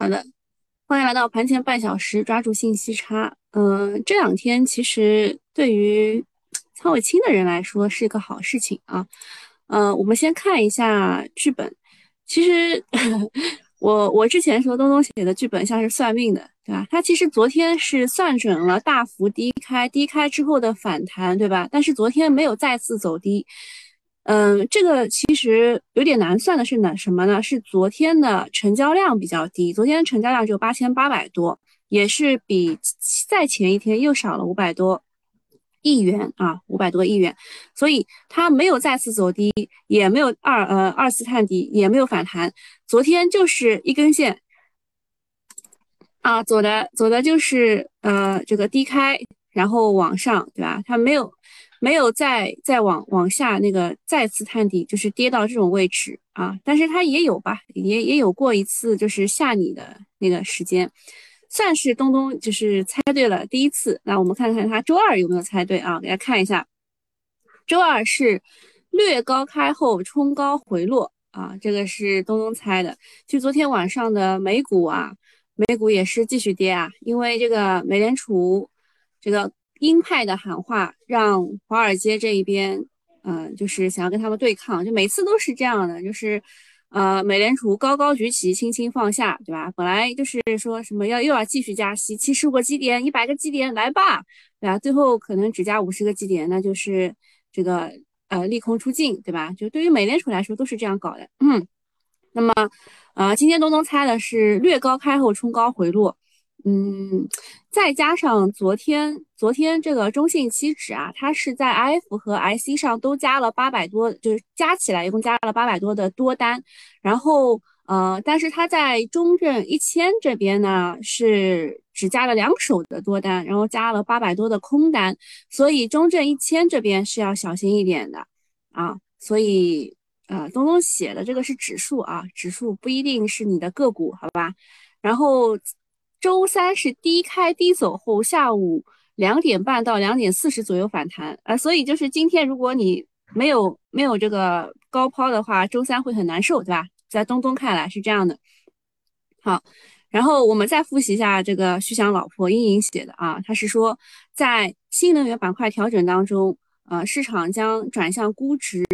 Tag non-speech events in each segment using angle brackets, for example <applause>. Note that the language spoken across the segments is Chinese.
好的，欢迎来到盘前半小时，抓住信息差。嗯，这两天其实对于仓位轻的人来说是一个好事情啊。嗯，我们先看一下剧本。其实我我之前说东东写的剧本像是算命的，对吧？他其实昨天是算准了大幅低开，低开之后的反弹，对吧？但是昨天没有再次走低。嗯，这个其实有点难算的是呢，什么呢？是昨天的成交量比较低，昨天成交量只有八千八百多，也是比在前一天又少了五百多亿元啊，五百多亿元，所以它没有再次走低，也没有二呃二次探底，也没有反弹，昨天就是一根线啊，走的走的就是呃这个低开，然后往上，对吧？它没有。没有再再往往下那个再次探底，就是跌到这种位置啊，但是它也有吧，也也有过一次就是下你的那个时间，算是东东就是猜对了第一次。那我们看看他周二有没有猜对啊？给大家看一下，周二是略高开后冲高回落啊，这个是东东猜的。就昨天晚上的美股啊，美股也是继续跌啊，因为这个美联储这个。鹰派的喊话让华尔街这一边，嗯，就是想要跟他们对抗，就每次都是这样的，就是，呃，美联储高高举起，轻轻放下，对吧？本来就是说什么要又要继续加息，七十个基点，一百个基点，来吧，对吧？最后可能只加五十个基点，那就是这个呃利空出尽，对吧？就对于美联储来说都是这样搞的，嗯。那么，呃，今天东东猜的是略高开后冲高回落。嗯，再加上昨天，昨天这个中信期指啊，它是在 IF 和 IC 上都加了八百多，就是加起来一共加了八百多的多单。然后，呃，但是它在中证一千这边呢，是只加了两手的多单，然后加了八百多的空单。所以中证一千这边是要小心一点的啊。所以，呃，东东写的这个是指数啊，指数不一定是你的个股，好吧？然后。周三是低开低走后，下午两点半到两点四十左右反弹啊，所以就是今天如果你没有没有这个高抛的话，周三会很难受，对吧？在东东看来是这样的。好，然后我们再复习一下这个徐翔老婆阴影写的啊，他是说在新能源板块调整当中，呃，市场将转向估值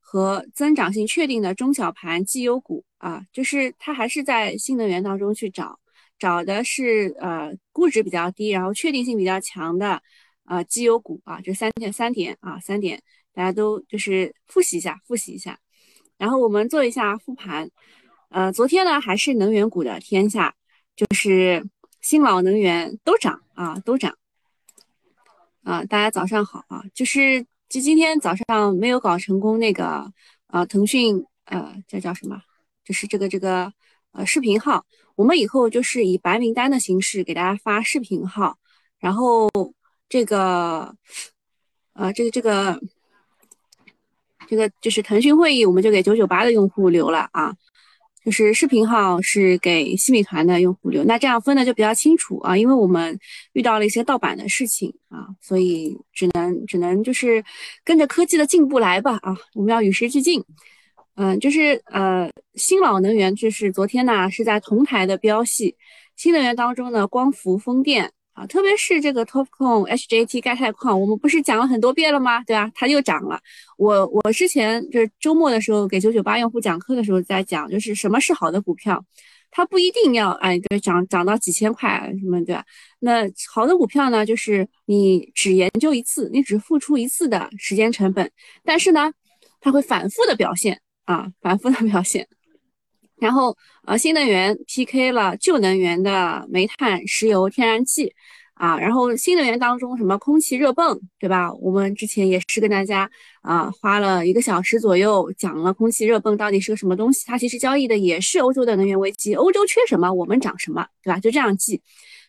和增长性确定的中小盘绩优股啊，就是他还是在新能源当中去找。找的是呃估值比较低，然后确定性比较强的呃绩优股啊，这三点三点啊三点，大家都就是复习一下复习一下，然后我们做一下复盘，呃昨天呢还是能源股的天下，就是新老能源都涨啊都涨。啊，大家早上好啊，就是就今天早上没有搞成功那个啊腾讯呃这叫什么，就是这个这个。呃，视频号，我们以后就是以白名单的形式给大家发视频号，然后这个，呃，这个这个，这个就是腾讯会议，我们就给九九八的用户留了啊，就是视频号是给西米团的用户留，那这样分的就比较清楚啊，因为我们遇到了一些盗版的事情啊，所以只能只能就是跟着科技的进步来吧啊，我们要与时俱进。嗯，就是呃，新老能源就是昨天呢是在同台的标系，新能源当中呢，光伏、风电啊，特别是这个 TOPCon HJT 钙钛矿，我们不是讲了很多遍了吗？对吧？它又涨了。我我之前就是周末的时候给九九八用户讲课的时候在讲，就是什么是好的股票，它不一定要哎对涨涨到几千块什么对吧？那好的股票呢，就是你只研究一次，你只付出一次的时间成本，但是呢，它会反复的表现。啊，反复的表现，然后呃，新能源 PK 了旧能源的煤炭、石油、天然气啊，然后新能源当中什么空气热泵，对吧？我们之前也是跟大家啊花了一个小时左右讲了空气热泵到底是个什么东西，它其实交易的也是欧洲的能源危机，欧洲缺什么我们涨什么，对吧？就这样记。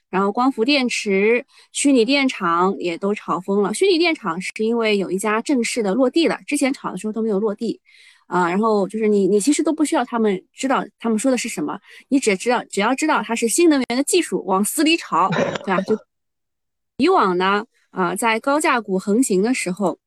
然后光伏电池、虚拟电厂也都炒疯了，虚拟电厂是因为有一家正式的落地了，之前炒的时候都没有落地。啊，然后就是你，你其实都不需要他们知道他们说的是什么，你只知道只要知道它是新能源的技术往死里炒，对吧？就 <laughs> 以往呢，啊，在高价股横行的时候，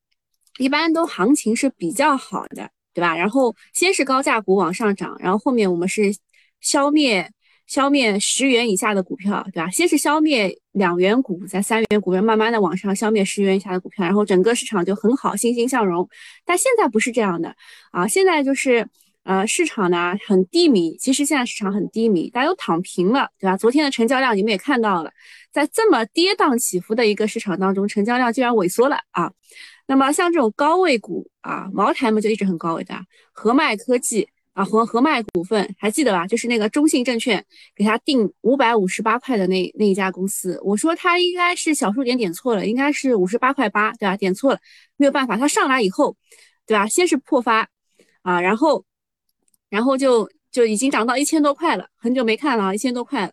一般都行情是比较好的，对吧？然后先是高价股往上涨，然后后面我们是消灭消灭十元以下的股票，对吧？先是消灭两元股，在三元股，慢慢的往上消灭十元以下的股票，然后整个市场就很好，欣欣向荣。但现在不是这样的啊，现在就是呃市场呢很低迷，其实现在市场很低迷，大家都躺平了，对吧？昨天的成交量你们也看到了，在这么跌宕起伏的一个市场当中，成交量竟然萎缩了啊。那么像这种高位股啊，茅台嘛就一直很高位的，和脉科技。啊，和和脉股份还记得吧？就是那个中信证券给他定五百五十八块的那那一家公司，我说他应该是小数点点错了，应该是五十八块八，对吧？点错了，没有办法，他上来以后，对吧？先是破发啊，然后，然后就就已经涨到一千多块了，很久没看了，一千多块。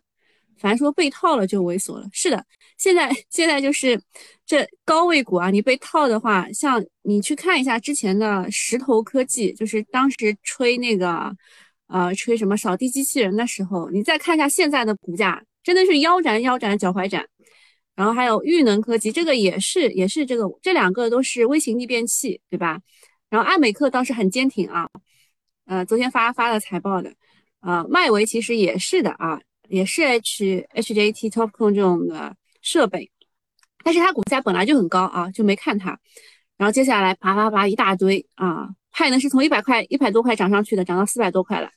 凡说被套了就猥琐了，是的，现在现在就是这高位股啊，你被套的话，像你去看一下之前的石头科技，就是当时吹那个，呃，吹什么扫地机器人的时候，你再看一下现在的股价，真的是腰斩腰斩脚踝斩。然后还有裕能科技，这个也是也是这个这两个都是微型逆变器，对吧？然后安美克倒是很坚挺啊，呃，昨天发发了财报的，呃，迈维其实也是的啊。也是 H HJT Topcon 这种的设备，但是它股价本来就很高啊，就没看它。然后接下来啪啪啪一大堆啊，派能是从一百块一百多块涨上去的，涨到四百多块了。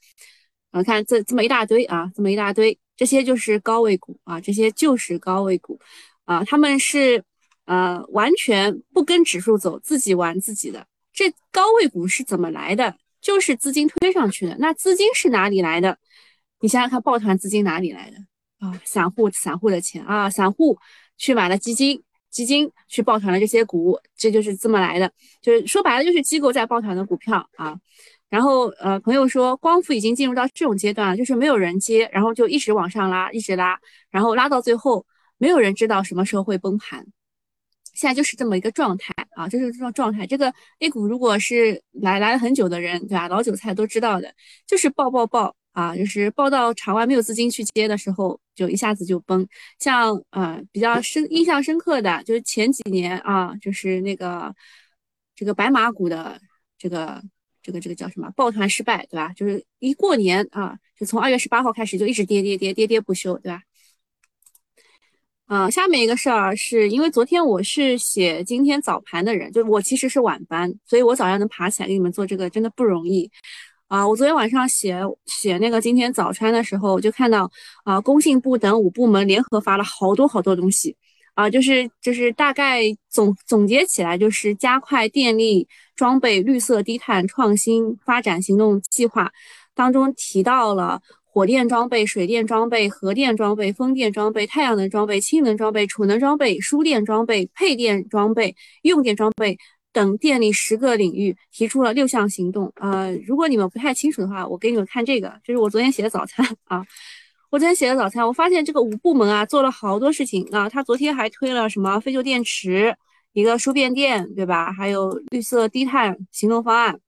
啊，看这这么一大堆啊，这么一大堆，这些就是高位股啊，这些就是高位股啊，他们是呃完全不跟指数走，自己玩自己的。这高位股是怎么来的？就是资金推上去的。那资金是哪里来的？你想想看，抱团资金哪里来的啊？散户散户的钱啊，散户去买了基金，基金去抱团了这些股，这就是这么来的。就是说白了，就是机构在抱团的股票啊。然后呃，朋友说光伏已经进入到这种阶段了，就是没有人接，然后就一直往上拉，一直拉，然后拉到最后，没有人知道什么时候会崩盘。现在就是这么一个状态啊，就是这种状态。这个 A 股如果是来来了很久的人，对吧？老韭菜都知道的，就是爆爆爆。啊，就是报到场外没有资金去接的时候，就一下子就崩。像呃比较深印象深刻的，就是前几年啊，就是那个这个白马股的这个这个这个叫什么抱团失败，对吧？就是一过年啊，就从二月十八号开始就一直跌跌跌跌跌不休，对吧？啊，下面一个事儿是因为昨天我是写今天早盘的人，就我其实是晚班，所以我早上能爬起来给你们做这个真的不容易。啊，我昨天晚上写写那个今天早餐的时候，我就看到啊，工信部等五部门联合发了好多好多东西，啊，就是就是大概总总结起来就是加快电力装备绿色低碳创新发展行动计划当中提到了火电装备、水电装备、核电装备、风电装备、太阳能装备、氢能装备、储能装备、输电装备、配电装备、用电装备。等电力十个领域提出了六项行动。呃，如果你们不太清楚的话，我给你们看这个，这是我昨天写的早餐 <laughs> 啊。我昨天写的早餐，我发现这个五部门啊做了好多事情啊。他昨天还推了什么废旧电池一个输变电，对吧？还有绿色低碳行动方案。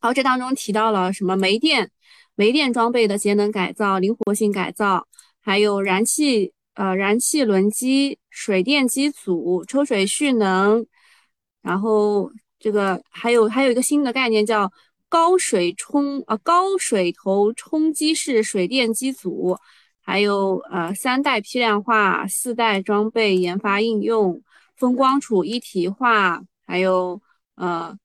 然后这当中提到了什么煤电、煤电装备的节能改造、灵活性改造，还有燃气呃燃气轮机、水电机组、抽水蓄能。然后这个还有还有一个新的概念叫高水冲啊高水头冲击式水电机组，还有呃三代批量化、四代装备研发应用、风光储一体化，还有呃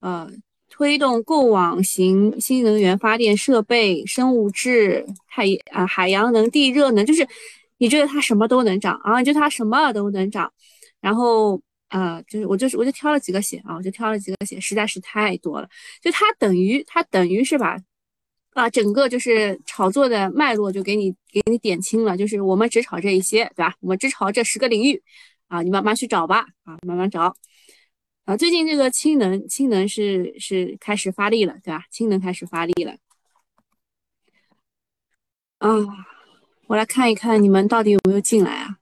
呃推动购网型新能源发电设备、生物质、太啊海洋能、地热能，就是你觉得它什么都能涨啊？就它什么都能涨，然后。呃，就是我就是我就挑了几个写啊，我就挑了几个写，实在是太多了。就它等于它等于是把啊整个就是炒作的脉络就给你给你点清了，就是我们只炒这一些，对吧？我们只炒这十个领域啊，你慢慢去找吧啊，慢慢找。啊，最近这个氢能氢能是是开始发力了，对吧？氢能开始发力了。啊，我来看一看你们到底有没有进来啊？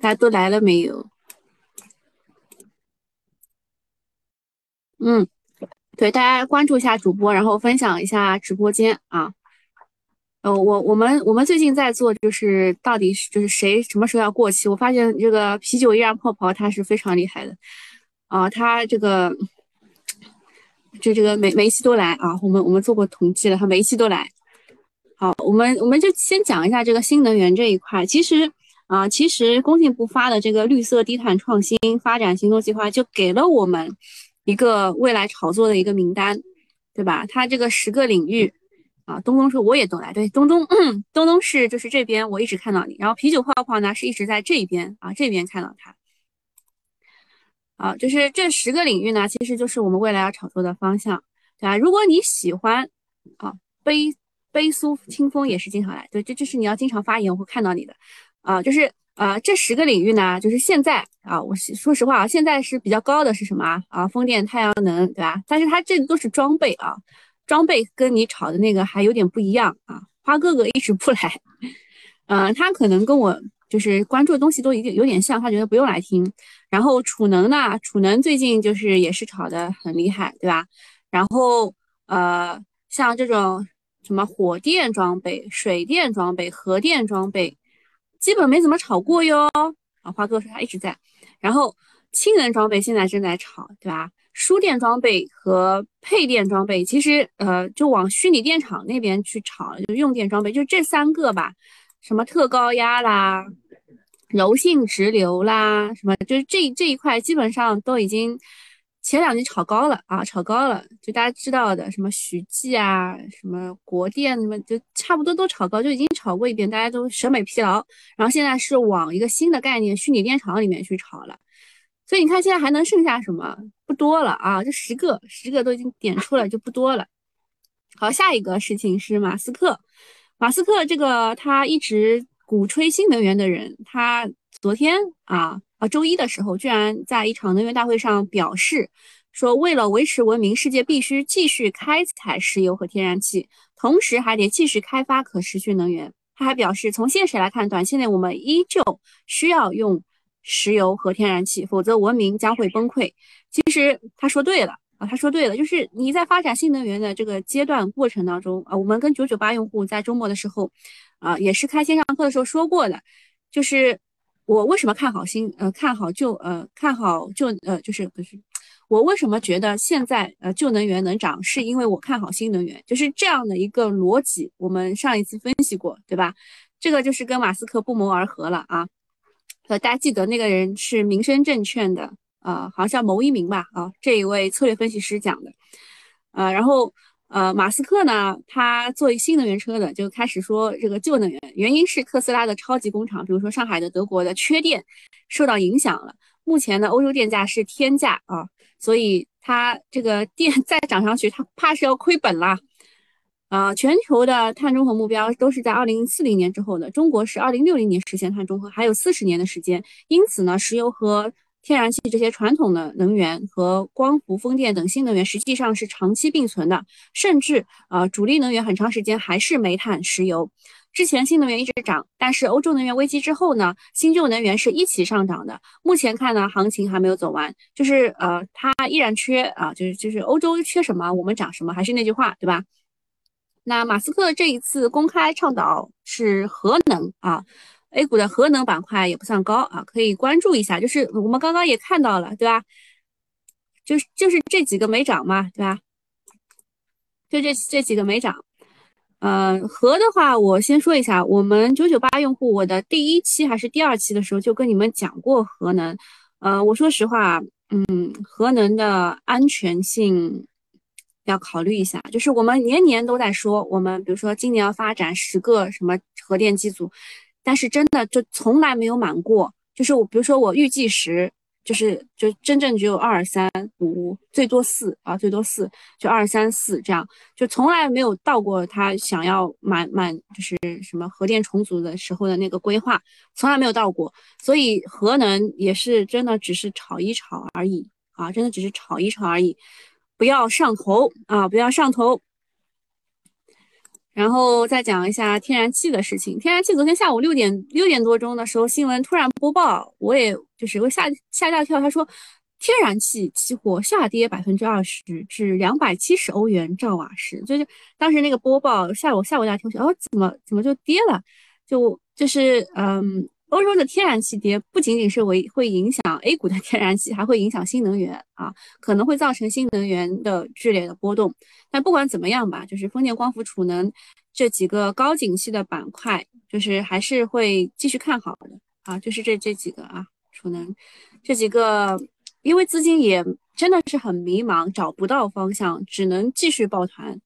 大家都来了没有？嗯，对，大家关注一下主播，然后分享一下直播间啊。呃，我我们我们最近在做，就是到底是就是谁什么时候要过期？我发现这个啤酒依然泡泡，它是非常厉害的啊，它这个这这个每每一期都来啊。我们我们做过统计了，它每一期都来好，我们我们就先讲一下这个新能源这一块。其实啊，其实工信部发的这个绿色低碳创新发展行动计划，就给了我们一个未来炒作的一个名单，对吧？它这个十个领域啊，东东说我也都来，对，东东嗯东东是就是这边我一直看到你，然后啤酒泡泡呢是一直在这边啊这边看到他。啊，就是这十个领域呢，其实就是我们未来要炒作的方向，对吧？如果你喜欢啊，悲悲苏清风也是经常来，对，这就是你要经常发言，我会看到你的。啊，就是啊，这十个领域呢，就是现在啊，我说实话啊，现在是比较高的是什么啊？风电、太阳能，对吧？但是它这都是装备啊，装备跟你炒的那个还有点不一样啊。花哥哥一直不来，嗯，他可能跟我。就是关注的东西都有点有点像，他觉得不用来听。然后储能呢，储能最近就是也是炒的很厉害，对吧？然后呃，像这种什么火电装备、水电装备、核电装备，基本没怎么炒过哟。啊，花哥说他一直在。然后氢能装备现在正在炒，对吧？输电装备和配电装备，其实呃，就往虚拟电厂那边去炒，就用电装备，就这三个吧。什么特高压啦，柔性直流啦，什么就是这这一块基本上都已经前两年炒高了啊，炒高了，就大家知道的什么徐记啊，什么国电什么，就差不多都炒高，就已经炒过一遍，大家都审美疲劳。然后现在是往一个新的概念虚拟电厂里面去炒了，所以你看现在还能剩下什么？不多了啊，这十个十个都已经点出了，就不多了。好，下一个事情是马斯克。马斯克这个他一直鼓吹新能源的人，他昨天啊啊周一的时候，居然在一场能源大会上表示说，为了维持文明，世界必须继续开采石油和天然气，同时还得继续开发可持续能源。他还表示，从现实来看，短期内我们依旧需要用石油和天然气，否则文明将会崩溃。其实他说对了。啊，他说对了，就是你在发展新能源的这个阶段过程当中啊，我们跟九九八用户在周末的时候，啊，也是开线上课的时候说过的，就是我为什么看好新呃看好旧呃看好旧呃就是不是我为什么觉得现在呃旧能源能涨，是因为我看好新能源，就是这样的一个逻辑，我们上一次分析过，对吧？这个就是跟马斯克不谋而合了啊，呃，大家记得那个人是民生证券的。呃，好像叫牟一鸣吧，啊，这一位策略分析师讲的，呃，然后呃，马斯克呢，他做新能源车的就开始说这个旧能源，原因是特斯拉的超级工厂，比如说上海的、德国的缺电受到影响了，目前的欧洲电价是天价啊，所以它这个电 <laughs> 再涨上去，它怕是要亏本了，啊，全球的碳中和目标都是在二零四零年之后的，中国是二零六零年实现碳中和，还有四十年的时间，因此呢，石油和天然气这些传统的能源和光伏、风电等新能源实际上是长期并存的，甚至呃主力能源很长时间还是煤炭、石油。之前新能源一直涨，但是欧洲能源危机之后呢，新旧能源是一起上涨的。目前看呢，行情还没有走完，就是呃它依然缺啊，就是就是欧洲缺什么，我们涨什么，还是那句话，对吧？那马斯克这一次公开倡导是核能啊。A 股的核能板块也不算高啊，可以关注一下。就是我们刚刚也看到了，对吧？就是就是这几个没涨嘛，对吧？就这这几个没涨。嗯，核的话，我先说一下，我们九九八用户，我的第一期还是第二期的时候就跟你们讲过核能。呃，我说实话，嗯，核能的安全性要考虑一下。就是我们年年都在说，我们比如说今年要发展十个什么核电机组。但是真的就从来没有满过，就是我比如说我预计时，就是就真正只有二三五，最多四啊，最多四，就二三四这样，就从来没有到过他想要满满就是什么核电重组的时候的那个规划，从来没有到过，所以核能也是真的只是炒一炒而已啊，真的只是炒一炒而已，不要上头啊，不要上头。然后再讲一下天然气的事情。天然气昨天下午六点六点多钟的时候，新闻突然播报，我也就是我吓吓大跳。他说，天然气期货下跌百分之二十，至两百七十欧元兆瓦时。就是当时那个播报，吓我吓我一大跳，哦，怎么怎么就跌了？就就是嗯，欧洲的天然气跌不仅仅是为会影响 A 股的天然气，还会影响新能源啊，可能会造成新能源的剧烈的波动。但不管怎么样吧，就是风电、光伏、储能这几个高景气的板块，就是还是会继续看好的啊，就是这这几个啊，储能这几个，因为资金也真的是很迷茫，找不到方向，只能继续抱团。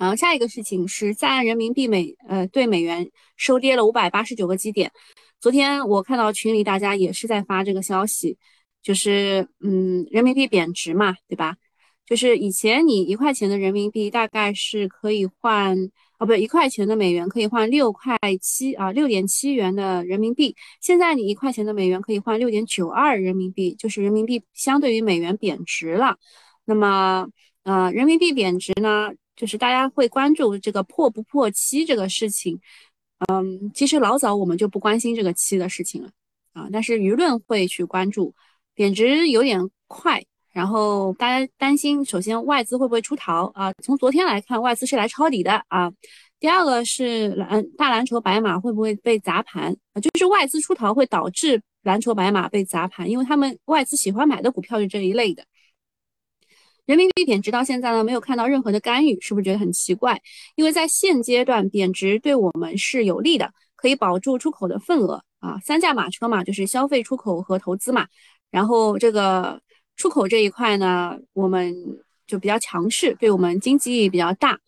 然后下一个事情是在岸人民币美呃对美元收跌了五百八十九个基点。昨天我看到群里大家也是在发这个消息，就是嗯人民币贬值嘛，对吧？就是以前你一块钱的人民币大概是可以换哦，不对，一块钱的美元可以换六块七啊，六点七元的人民币。现在你一块钱的美元可以换六点九二人民币，就是人民币相对于美元贬值了。那么呃人民币贬值呢？就是大家会关注这个破不破七这个事情，嗯，其实老早我们就不关心这个七的事情了啊，但是舆论会去关注，贬值有点快，然后大家担心，首先外资会不会出逃啊？从昨天来看，外资是来抄底的啊。第二个是蓝大蓝筹白马会不会被砸盘？就是外资出逃会导致蓝筹白马被砸盘，因为他们外资喜欢买的股票是这一类的。人民币贬值到现在呢，没有看到任何的干预，是不是觉得很奇怪？因为在现阶段贬值对我们是有利的，可以保住出口的份额啊。三驾马车嘛，就是消费、出口和投资嘛。然后这个出口这一块呢，我们就比较强势，对我们经济意义比较大。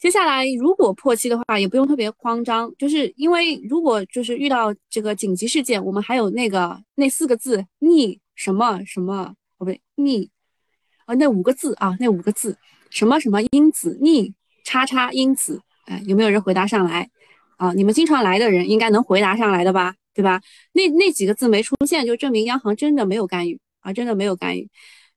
接下来如果破期的话，也不用特别慌张，就是因为如果就是遇到这个紧急事件，我们还有那个那四个字逆什么什么哦不对逆。啊，那五个字啊，那五个字，什么什么因子逆叉叉因子，哎，有没有人回答上来？啊，你们经常来的人应该能回答上来的吧，对吧？那那几个字没出现，就证明央行真的没有干预啊，真的没有干预。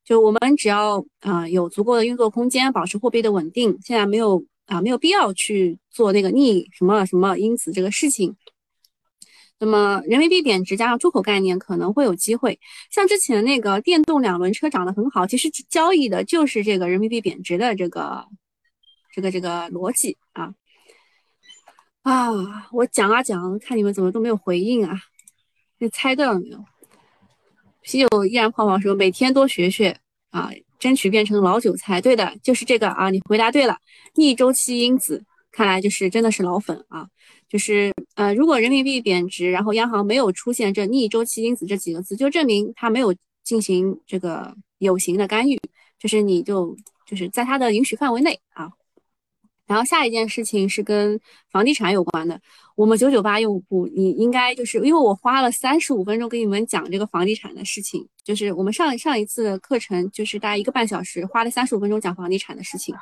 就我们只要啊有足够的运作空间，保持货币的稳定，现在没有啊没有必要去做那个逆什么什么因子这个事情。那么人民币贬值加上出口概念可能会有机会，像之前那个电动两轮车涨得很好，其实交易的就是这个人民币贬值的这个这个这个逻辑啊啊！我讲啊讲，看你们怎么都没有回应啊？你猜对了没有？啤酒依然泡泡说每天多学学啊，争取变成老韭菜。对的，就是这个啊，你回答对了，逆周期因子，看来就是真的是老粉啊。就是呃，如果人民币贬值，然后央行没有出现这逆周期因子这几个字，就证明它没有进行这个有形的干预，就是你就就是在它的允许范围内啊。然后下一件事情是跟房地产有关的，我们九九八用户，你应该就是因为我花了三十五分钟给你们讲这个房地产的事情，就是我们上上一次的课程就是大概一个半小时，花了三十五分钟讲房地产的事情。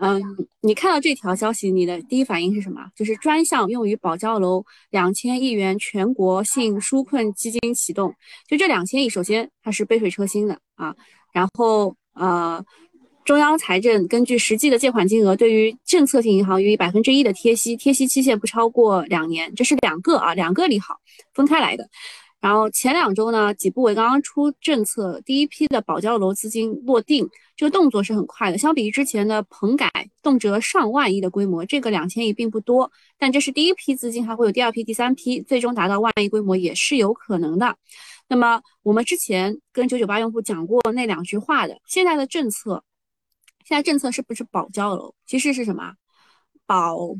嗯，你看到这条消息，你的第一反应是什么？就是专项用于保交楼两千亿元全国性纾困基金启动。就这两千亿，首先它是杯水车薪的啊。然后呃，中央财政根据实际的借款金额，对于政策性银行予以百分之一的贴息，贴息期限不超过两年。这是两个啊，两个利好分开来的。然后前两周呢，几部委刚刚出政策，第一批的保交楼资金落定，这个动作是很快的。相比于之前的棚改，动辄上万亿的规模，这个两千亿并不多，但这是第一批资金，还会有第二批、第三批，最终达到万亿规模也是有可能的。那么我们之前跟九九八用户讲过那两句话的，现在的政策，现在政策是不是保交楼？其实是什么？保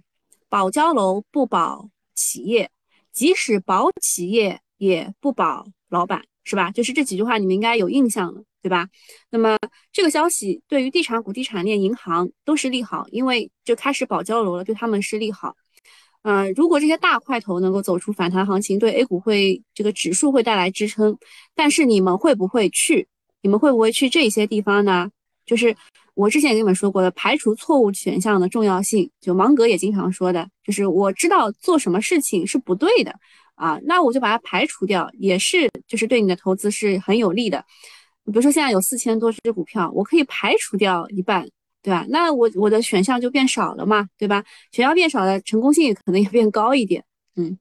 保交楼不保企业，即使保企业。也不保老板，是吧？就是这几句话，你们应该有印象了，对吧？那么这个消息对于地产股、地产链、银行都是利好，因为就开始保交楼了，对他们是利好。嗯，如果这些大块头能够走出反弹行情，对 A 股会这个指数会带来支撑。但是你们会不会去？你们会不会去这些地方呢？就是我之前也跟你们说过的，排除错误选项的重要性。就芒格也经常说的，就是我知道做什么事情是不对的。啊，那我就把它排除掉，也是就是对你的投资是很有利的。比如说现在有四千多只股票，我可以排除掉一半，对吧？那我我的选项就变少了嘛，对吧？选项变少了，成功性可能也变高一点。嗯，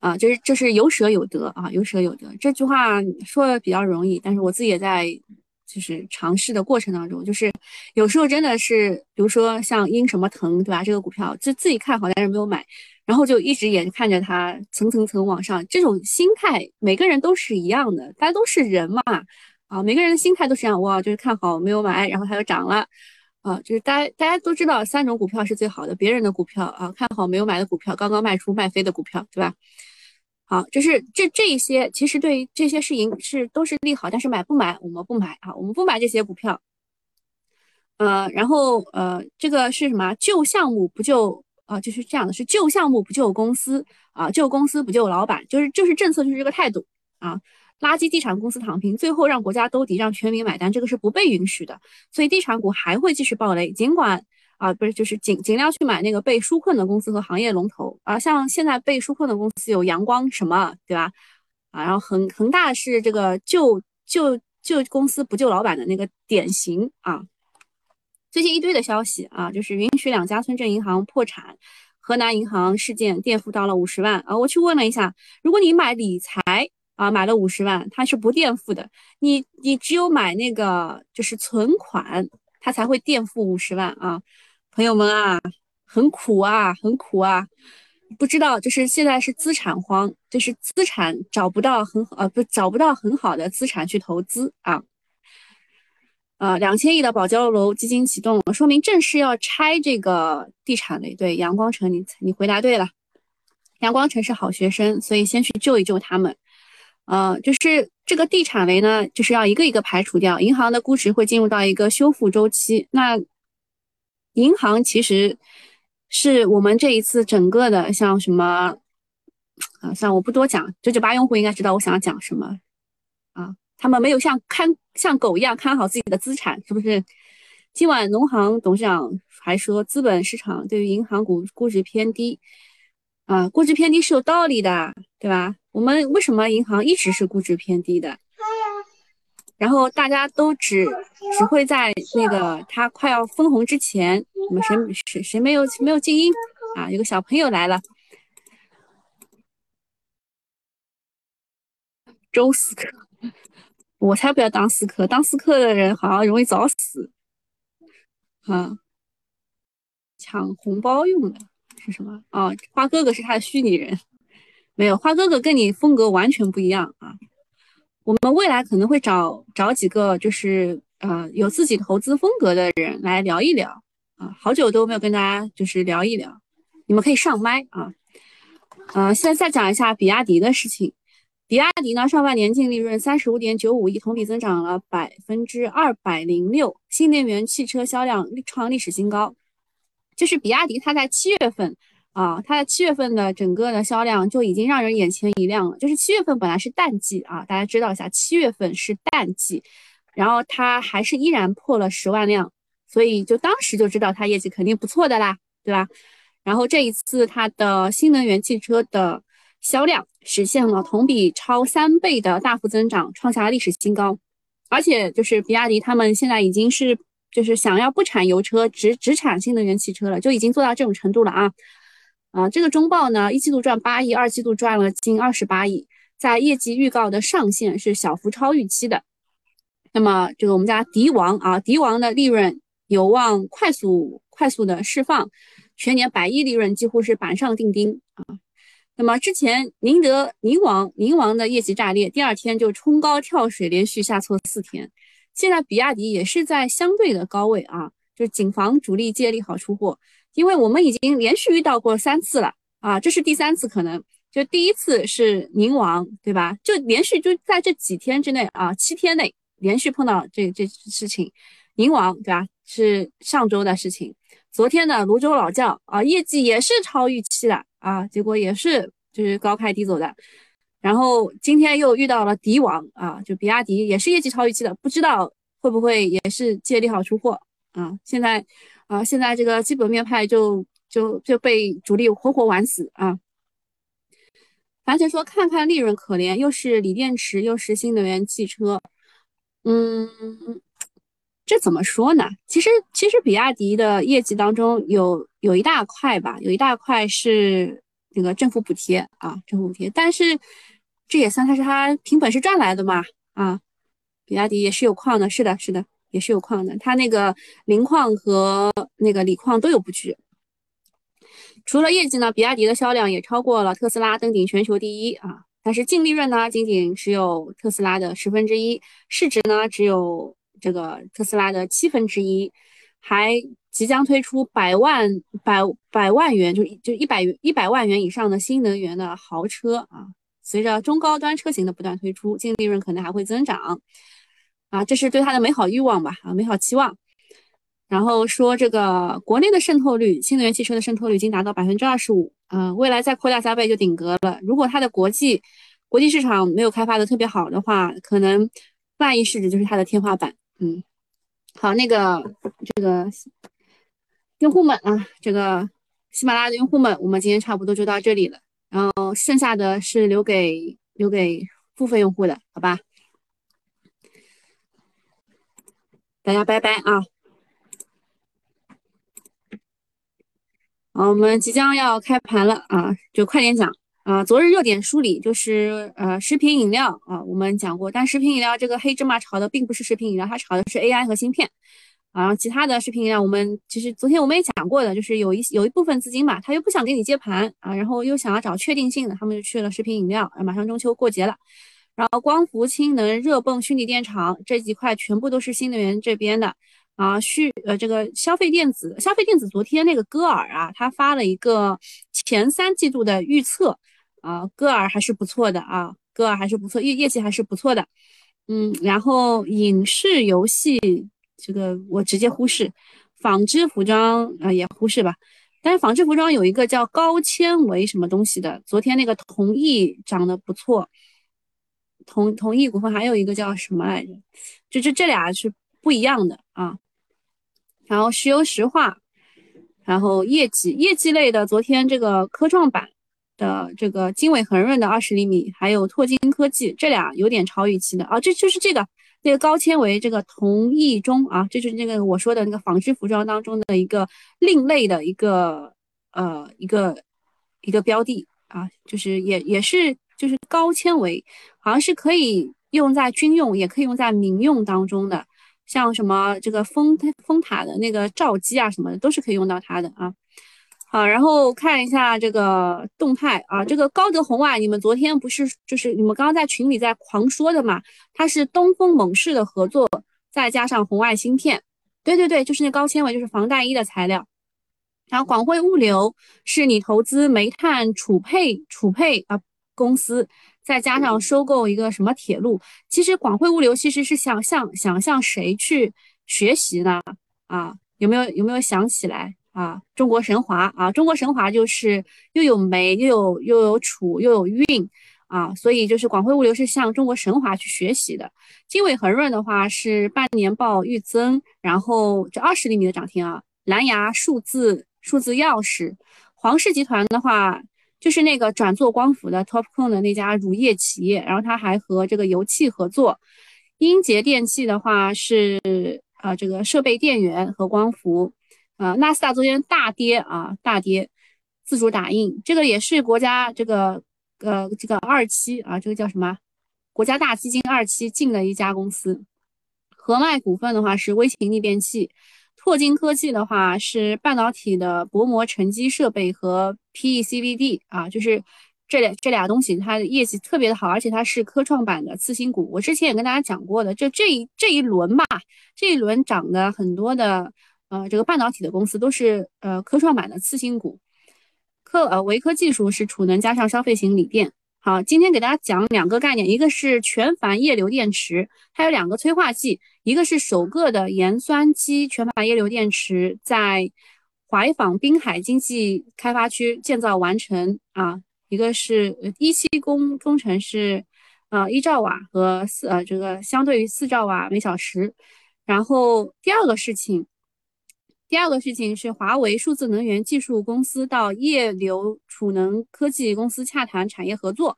啊，就是就是有舍有得啊，有舍有得这句话说的比较容易，但是我自己也在就是尝试的过程当中，就是有时候真的是，比如说像英什么腾，对吧？这个股票就自己看好，但是没有买，然后就一直眼看着它层层层往上，这种心态每个人都是一样的，大家都是人嘛，啊，每个人的心态都是这样，哇，就是看好没有买，然后它又涨了，啊，就是大家大家都知道三种股票是最好的，别人的股票啊，看好没有买的股票，刚刚卖出卖飞的股票，对吧？好，就是这这一些，其实对于这些是盈是都是利好，但是买不买我们不买啊，我们不买这些股票。呃，然后呃，这个是什么？救项目不救啊，就是这样的，是救项目不救公司啊，救公司不救老板，就是就是政策就是这个态度啊，垃圾地产公司躺平，最后让国家兜底，让全民买单，这个是不被允许的，所以地产股还会继续暴雷，尽管。啊，不是，就是尽尽量去买那个被纾困的公司和行业龙头啊，像现在被纾困的公司有阳光什么，对吧？啊，然后恒恒大是这个救救救公司不救老板的那个典型啊。最近一堆的消息啊，就是允许两家村镇银行破产，河南银行事件垫付到了五十万啊。我去问了一下，如果你买理财啊，买了五十万，它是不垫付的，你你只有买那个就是存款，它才会垫付五十万啊。朋友们啊，很苦啊，很苦啊！不知道，就是现在是资产荒，就是资产找不到很呃不找不到很好的资产去投资啊。呃，两千亿的保交楼基金启动，说明正式要拆这个地产类。对，阳光城，你你回答对了，阳光城是好学生，所以先去救一救他们。呃，就是这个地产类呢，就是要一个一个排除掉，银行的估值会进入到一个修复周期。那银行其实是我们这一次整个的，像什么啊，算了，我不多讲。九九八用户应该知道我想要讲什么啊。他们没有像看像狗一样看好自己的资产，是不是？今晚农行董事长还说，资本市场对于银行股估值偏低啊，估值偏低是有道理的，对吧？我们为什么银行一直是估值偏低的？然后大家都只只会在那个它快要分红之前，我们谁谁谁没有没有静音啊？有个小朋友来了，周四，我才不要当四课，当四课的人好像容易早死啊！抢红包用的是什么啊？花哥哥是他的虚拟人，没有花哥哥跟你风格完全不一样啊！我们未来可能会找找几个，就是呃有自己投资风格的人来聊一聊啊，好久都没有跟大家就是聊一聊，你们可以上麦啊，呃，现在再讲一下比亚迪的事情，比亚迪呢上半年净利润三十五点九五亿，同比增长了百分之二百零六，新能源汽车销量创历史新高，就是比亚迪它在七月份。啊，它的七月份的整个的销量就已经让人眼前一亮了。就是七月份本来是淡季啊，大家知道一下，七月份是淡季，然后它还是依然破了十万辆，所以就当时就知道它业绩肯定不错的啦，对吧？然后这一次它的新能源汽车的销量实现了同比超三倍的大幅增长，创下历史新高。而且就是比亚迪他们现在已经是就是想要不产油车，只只产新能源汽车了，就已经做到这种程度了啊。啊，这个中报呢，一季度赚八亿，二季度赚了近二十八亿，在业绩预告的上限是小幅超预期的。那么，这个我们家迪王啊，迪王的利润有望快速快速的释放，全年百亿利润几乎是板上钉钉啊。那么之前宁德宁王宁王的业绩炸裂，第二天就冲高跳水，连续下挫四天。现在比亚迪也是在相对的高位啊，就是谨防主力借利好出货。因为我们已经连续遇到过三次了啊，这是第三次，可能就第一次是宁王，对吧？就连续就在这几天之内啊，七天内连续碰到这这事情，宁王对吧？是上周的事情，昨天的泸州老窖啊，业绩也是超预期的啊，结果也是就是高开低走的，然后今天又遇到了敌王啊，就比亚迪也是业绩超预期的，不知道会不会也是借利好出货啊？现在。啊，现在这个基本面派就就就被主力活活玩死啊！樊晨说：“看看利润可怜，又是锂电池，又是新能源汽车，嗯，这怎么说呢？其实其实比亚迪的业绩当中有有一大块吧，有一大块是那个政府补贴啊，政府补贴，但是这也算它是它凭本事赚来的嘛啊！比亚迪也是有矿的，是的，是的，也是有矿的。它那个磷矿和那个锂矿都有布局。除了业绩呢，比亚迪的销量也超过了特斯拉，登顶全球第一啊。但是净利润呢，仅仅只有特斯拉的十分之一，市值呢只有这个特斯拉的七分之一，还即将推出百万百百万元，就就一百一百万元以上的新能源的豪车啊。随着中高端车型的不断推出，净利润可能还会增长啊，这是对它的美好欲望吧啊，美好期望。然后说这个国内的渗透率，新能源汽车的渗透率已经达到百分之二十五，嗯，未来再扩大三倍就顶格了。如果它的国际国际市场没有开发的特别好的话，可能万亿市值就是它的天花板。嗯，好，那个这个用户们啊，这个喜马拉雅的用户们，我们今天差不多就到这里了。然后剩下的是留给留给付费用户的，好吧？大家拜拜啊！好，我们即将要开盘了啊，就快点讲啊！昨日热点梳理就是呃，食品饮料啊，我们讲过，但食品饮料这个黑芝麻炒的并不是食品饮料，它炒的是 AI 和芯片。然后其他的食品饮料，我们其实昨天我们也讲过的，就是有一有一部分资金嘛，他又不想给你接盘啊，然后又想要找确定性的，他们就去了食品饮料。马上中秋过节了，然后光伏、氢能、热泵、虚拟电厂这几块全部都是新能源这边的啊。虚呃这个消费电子，消费电子昨天那个歌尔啊，他发了一个前三季度的预测啊，歌尔还是不错的啊，歌尔还是不错，业业绩还是不错的。嗯，然后影视游戏。这个我直接忽视，纺织服装啊也忽视吧。但是纺织服装有一个叫高纤维什么东西的，昨天那个同意涨得不错，同同意股份还有一个叫什么来着？就这这俩是不一样的啊。然后石油石化，然后业绩业绩类的，昨天这个科创板的这个经纬恒润的二十厘米，还有拓金科技这俩有点超预期的啊，这就是这个。那个高纤维，这个同义中啊，这就是那个我说的那个纺织服装当中的一个另类的一个呃一个一个标的啊，就是也也是就是高纤维，好像是可以用在军用，也可以用在民用当中的，像什么这个风风塔的那个罩机啊什么的，都是可以用到它的啊。好，然后看一下这个动态啊，这个高德红外，你们昨天不是就是你们刚刚在群里在狂说的嘛？它是东风猛士的合作，再加上红外芯片，对对对，就是那高纤维，就是防弹衣的材料。然后广汇物流是你投资煤炭储配储配啊公司，再加上收购一个什么铁路，其实广汇物流其实是想向想向谁去学习呢？啊，有没有有没有想起来？啊，中国神华啊，中国神华就是又有煤又有又有储又有运啊，所以就是广汇物流是向中国神华去学习的。经纬恒润的话是半年报预增，然后这二十厘米的涨停啊。蓝牙数字数字钥匙，黄氏集团的话就是那个转做光伏的 TOPCon 的那家乳业企业，然后它还和这个油气合作。英杰电器的话是啊这个设备电源和光伏。啊，纳斯达昨天大跌啊，大跌，自主打印这个也是国家这个呃这个二期啊，这个叫什么？国家大基金二期进的一家公司。和脉股份的话是微型逆变器，拓金科技的话是半导体的薄膜沉积设备和 PECVD 啊，就是这俩这俩东西，它的业绩特别的好，而且它是科创板的次新股。我之前也跟大家讲过的，就这一这一轮吧，这一轮涨的很多的。呃，这个半导体的公司都是呃科创板的次新股，科呃维科技术是储能加上消费型锂电。好，今天给大家讲两个概念，一个是全钒液流电池，它有两个催化剂，一个是首个的盐酸基全钒液流电池在怀坊滨海经济开发区建造完成啊，一个是一期工工程是呃一兆瓦和四呃这个相对于四兆瓦每小时，然后第二个事情。第二个事情是华为数字能源技术公司到液流储能科技公司洽谈产业合作，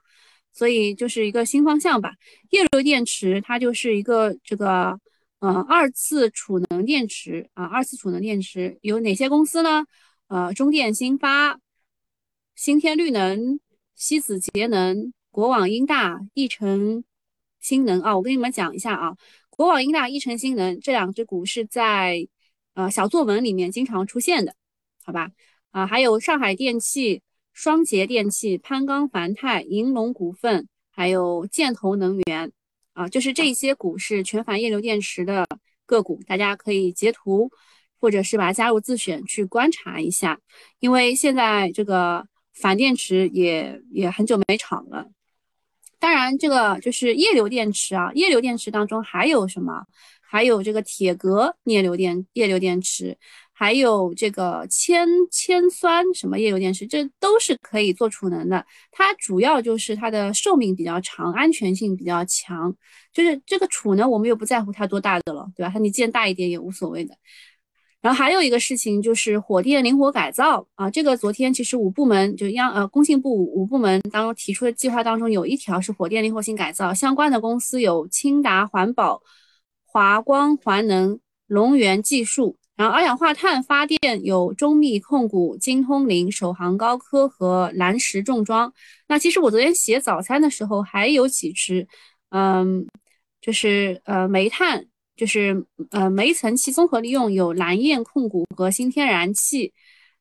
所以就是一个新方向吧。液流电池它就是一个这个呃二次储能电池啊，二次储能电池有哪些公司呢？呃，中电新发、新天绿能、西子节能、国网英大、易成新能啊，我跟你们讲一下啊，国网英大、一成新能这两只股是在呃小作文里面经常出现的，好吧？啊，还有上海电气、双捷电气、攀钢繁泰、银龙股份，还有建投能源啊，就是这些股是全钒液流电池的个股，大家可以截图或者是把它加入自选去观察一下，因为现在这个钒电池也也很久没炒了。当然，这个就是液流电池啊，液流电池当中还有什么？还有这个铁镉液流电液流电池，还有这个铅铅酸什么液流电池，这都是可以做储能的。它主要就是它的寿命比较长，安全性比较强。就是这个储能，我们又不在乎它多大的了，对吧？它你建大一点也无所谓的。然后还有一个事情就是火电灵活改造啊，这个昨天其实五部门就央呃工信部五部门当中提出的计划当中有一条是火电灵活性改造，相关的公司有清达环保、华光环能、龙源技术，然后二氧化碳发电有中密控股、金通灵、首航高科和蓝石重装。那其实我昨天写早餐的时候还有几只，嗯，就是呃煤炭。就是呃煤层气综合利用有蓝焰控股和新天然气，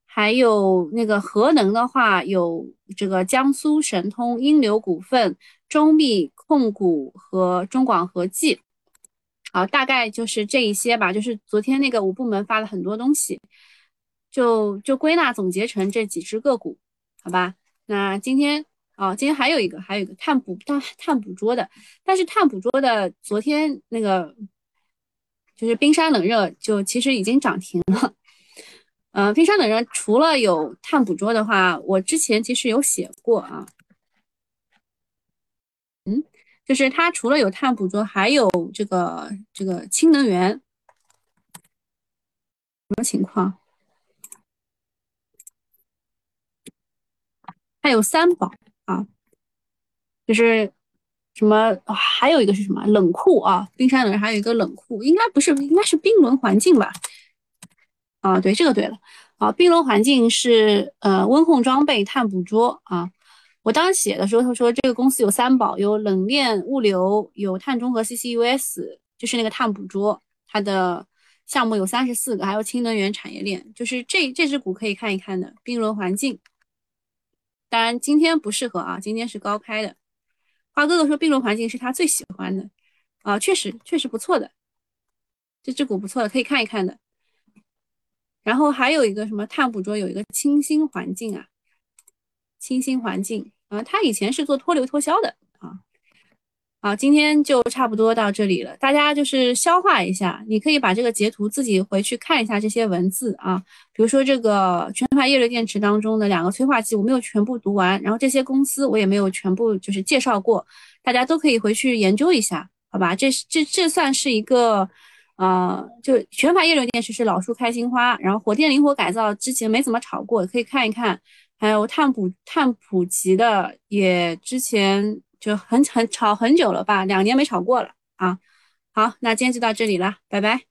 还有那个核能的话有这个江苏神通、英流股份、中密控股和中广核技。好，大概就是这一些吧。就是昨天那个五部门发了很多东西，就就归纳总结成这几只个股，好吧？那今天啊，今天还有一个，还有一个碳捕碳碳捕捉的，但是碳捕捉的昨天那个。就是冰山冷热，就其实已经涨停了。嗯，冰山冷热除了有碳捕捉的话，我之前其实有写过啊。就是它除了有碳捕捉，还有这个这个氢能源，什么情况？还有三宝啊，就是。什么？还有一个是什么冷库啊？冰山冷还有一个冷库，应该不是，应该是冰轮环境吧？啊，对，这个对了。啊，冰轮环境是呃温控装备、碳捕捉啊。我当时写的时候，他说这个公司有三宝，有冷链物流，有碳中和 CCUS，就是那个碳捕捉，它的项目有三十四个，还有氢能源产业链，就是这这只股可以看一看的冰轮环境。当然今天不适合啊，今天是高开的。花哥哥说，并轮环境是他最喜欢的啊，确实确实不错的，这只股不错的，可以看一看的。然后还有一个什么碳捕捉，有一个清新环境啊，清新环境啊，他以前是做脱硫脱硝的。啊好，今天就差不多到这里了。大家就是消化一下，你可以把这个截图自己回去看一下这些文字啊。比如说这个全钒液流电池当中的两个催化剂，我没有全部读完，然后这些公司我也没有全部就是介绍过，大家都可以回去研究一下，好吧？这这这算是一个，呃，就全钒液流电池是老树开新花，然后火电灵活改造之前没怎么炒过，可以看一看。还有碳普碳普及的也之前。就很很炒很久了吧，两年没炒过了啊。好，那今天就到这里了，拜拜。